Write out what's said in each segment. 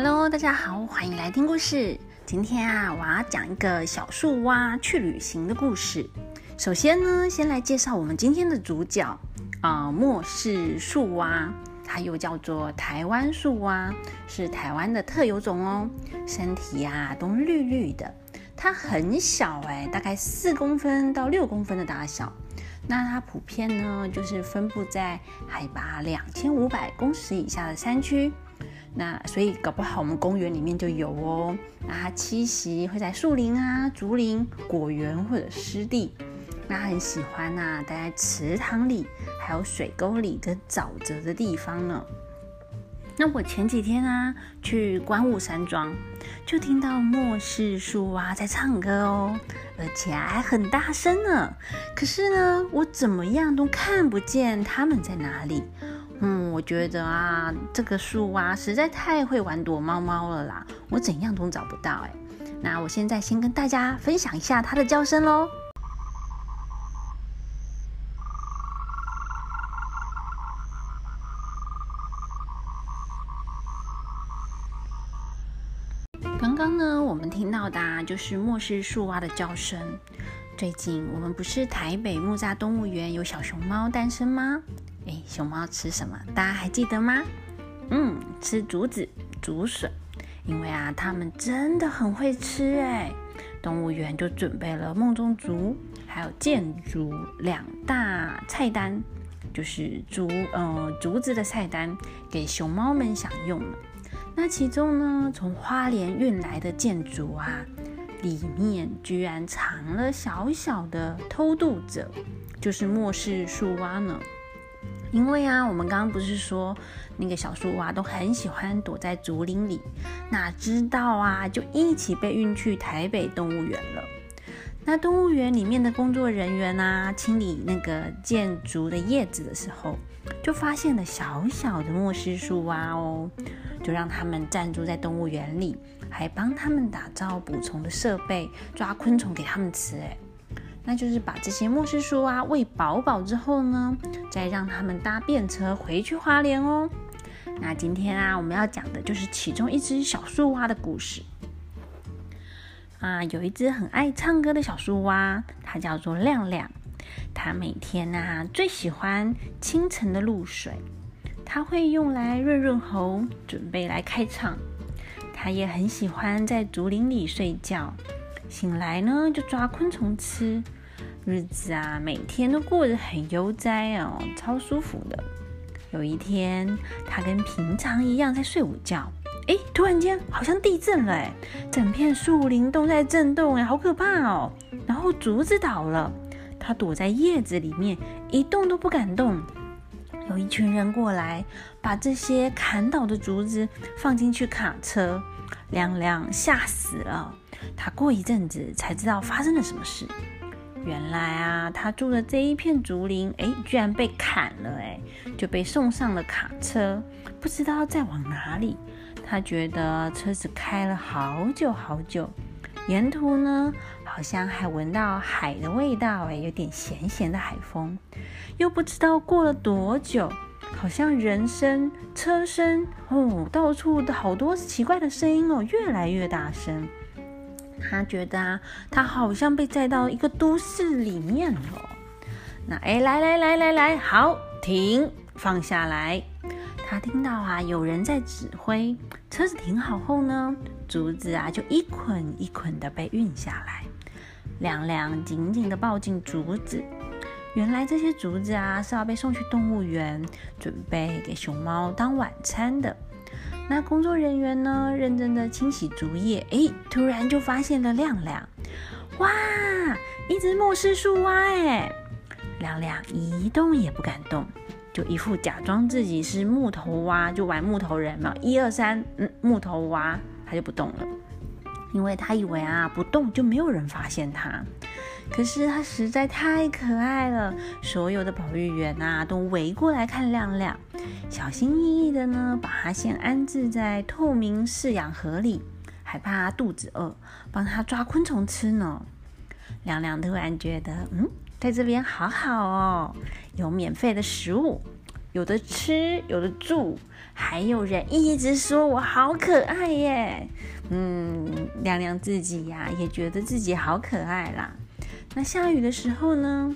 Hello，大家好，欢迎来听故事。今天啊，我要讲一个小树蛙去旅行的故事。首先呢，先来介绍我们今天的主角啊，末世树蛙，它又叫做台湾树蛙，是台湾的特有种哦。身体啊都绿绿的，它很小哎，大概四公分到六公分的大小。那它普遍呢，就是分布在海拔两千五百公尺以下的山区。那所以搞不好我们公园里面就有哦。那它栖息会在树林啊、竹林、果园或者湿地。那很喜欢呐，待在池塘里、还有水沟里跟沼泽的地方呢。那我前几天啊去观雾山庄，就听到末世树蛙在唱歌哦，而且还很大声呢。可是呢，我怎么样都看不见它们在哪里。嗯，我觉得啊，这个树蛙实在太会玩躲猫猫了啦，我怎样都找不到哎。那我现在先跟大家分享一下它的叫声喽。刚刚呢，我们听到的，就是末世树蛙的叫声。最近我们不是台北木栅动物园有小熊猫诞生吗？哎，熊猫吃什么？大家还记得吗？嗯，吃竹子、竹笋，因为啊，它们真的很会吃哎。动物园就准备了梦中竹还有箭竹两大菜单，就是竹呃竹子的菜单给熊猫们享用了。那其中呢，从花莲运来的箭竹啊，里面居然藏了小小的偷渡者，就是末世树蛙呢。因为啊，我们刚刚不是说那个小树蛙都很喜欢躲在竹林里，哪知道啊，就一起被运去台北动物园了。那动物园里面的工作人员啊，清理那个建竹的叶子的时候，就发现了小小的末世树蛙哦，就让他们暂住在动物园里，还帮他们打造补充的设备，抓昆虫给他们吃，哎。那就是把这些末世树蛙喂饱饱之后呢，再让他们搭便车回去花莲哦。那今天啊，我们要讲的就是其中一只小树蛙的故事。啊，有一只很爱唱歌的小树蛙，它叫做亮亮。它每天呢最喜欢清晨的露水，它会用来润润喉，准备来开唱。它也很喜欢在竹林里睡觉，醒来呢就抓昆虫吃。日子啊，每天都过得很悠哉哦，超舒服的。有一天，他跟平常一样在睡午觉，哎，突然间好像地震了，哎，整片树林都在震动，哎，好可怕哦。然后竹子倒了，他躲在叶子里面，一动都不敢动。有一群人过来，把这些砍倒的竹子放进去卡车，亮亮吓死了。他过一阵子才知道发生了什么事。原来啊，他住的这一片竹林，哎，居然被砍了，哎，就被送上了卡车，不知道再往哪里。他觉得车子开了好久好久，沿途呢，好像还闻到海的味道，哎，有点咸咸的海风。又不知道过了多久，好像人声、车声，哦，到处的好多奇怪的声音哦，越来越大声。他觉得啊，他好像被载到一个都市里面了。那哎，来来来来来，好，停，放下来。他听到啊，有人在指挥。车子停好后呢，竹子啊就一捆一捆的被运下来。亮亮紧紧的抱紧竹子。原来这些竹子啊是要被送去动物园，准备给熊猫当晚餐的。那工作人员呢，认真的清洗竹叶，哎，突然就发现了亮亮，哇，一只末世树蛙，哎，亮亮一动也不敢动，就一副假装自己是木头蛙，就玩木头人嘛，一二三，嗯，木头蛙，他就不动了，因为他以为啊，不动就没有人发现他。可是它实在太可爱了，所有的保育员啊都围过来看亮亮，小心翼翼的呢，把它先安置在透明饲养盒里，还怕它肚子饿，帮它抓昆虫吃呢。亮亮突然觉得，嗯，在这边好好哦，有免费的食物，有的吃，有的住，还有人一直说我好可爱耶。嗯，亮亮自己呀也觉得自己好可爱啦。那下雨的时候呢，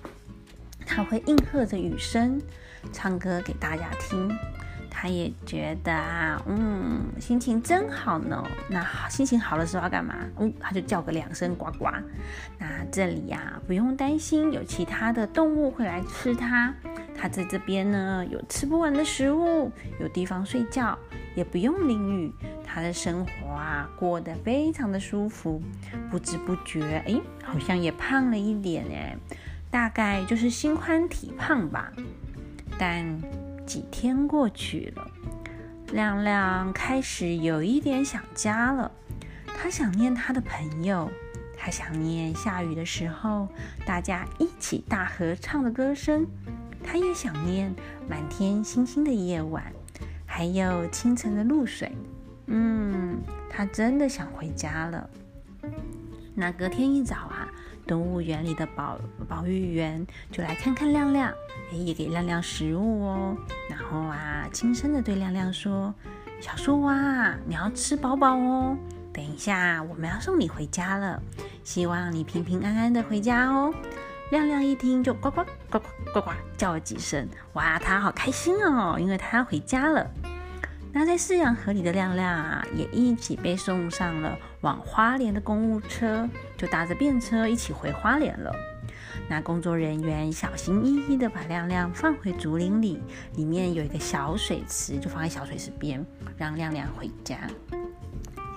它会应和着雨声，唱歌给大家听。他也觉得啊，嗯，心情真好呢。那心情好的时候要干嘛？嗯，他就叫个两声呱呱。那这里呀，不用担心有其他的动物会来吃它。它在这边呢，有吃不完的食物，有地方睡觉，也不用淋雨。它的生活啊，过得非常的舒服。不知不觉，哎，好像也胖了一点哎，大概就是心宽体胖吧。但几天过去了，亮亮开始有一点想家了。他想念他的朋友，他想念下雨的时候大家一起大合唱的歌声，他也想念满天星星的夜晚，还有清晨的露水。嗯，他真的想回家了。那隔天一早。动物园里的保保育员就来看看亮亮，也给亮亮食物哦。然后啊，轻声的对亮亮说：“小树蛙，你要吃饱饱哦。等一下，我们要送你回家了，希望你平平安安的回家哦。”亮亮一听就呱呱呱呱呱呱叫了几声，哇，他好开心哦，因为他要回家了。那在饲养河里的亮亮啊，也一起被送上了往花莲的公务车，就搭着便车一起回花莲了。那工作人员小心翼翼地把亮亮放回竹林里，里面有一个小水池，就放在小水池边，让亮亮回家。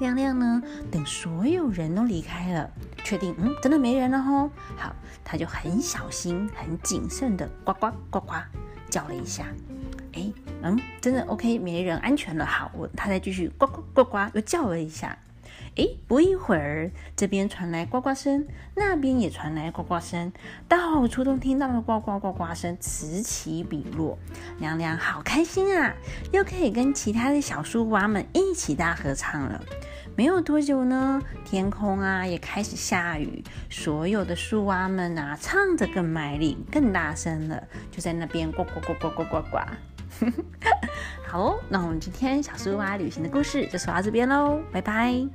亮亮呢，等所有人都离开了，确定嗯，真的没人了吼，好，他就很小心、很谨慎地呱呱呱呱叫了一下。哎，嗯，真的 OK，没人，安全了。好，我他再继续呱呱呱呱，又叫了一下。哎，不一会儿，这边传来呱呱声，那边也传来呱呱声，到处都听到了呱呱呱呱声，此起彼落。亮亮好开心啊，又可以跟其他的小树蛙们一起大合唱了。没有多久呢，天空啊也开始下雨，所有的树蛙们啊唱着更卖力、更大声了，就在那边呱呱呱呱呱呱呱。好哦，那我们今天小苏娃旅行的故事就说到这边喽，拜拜。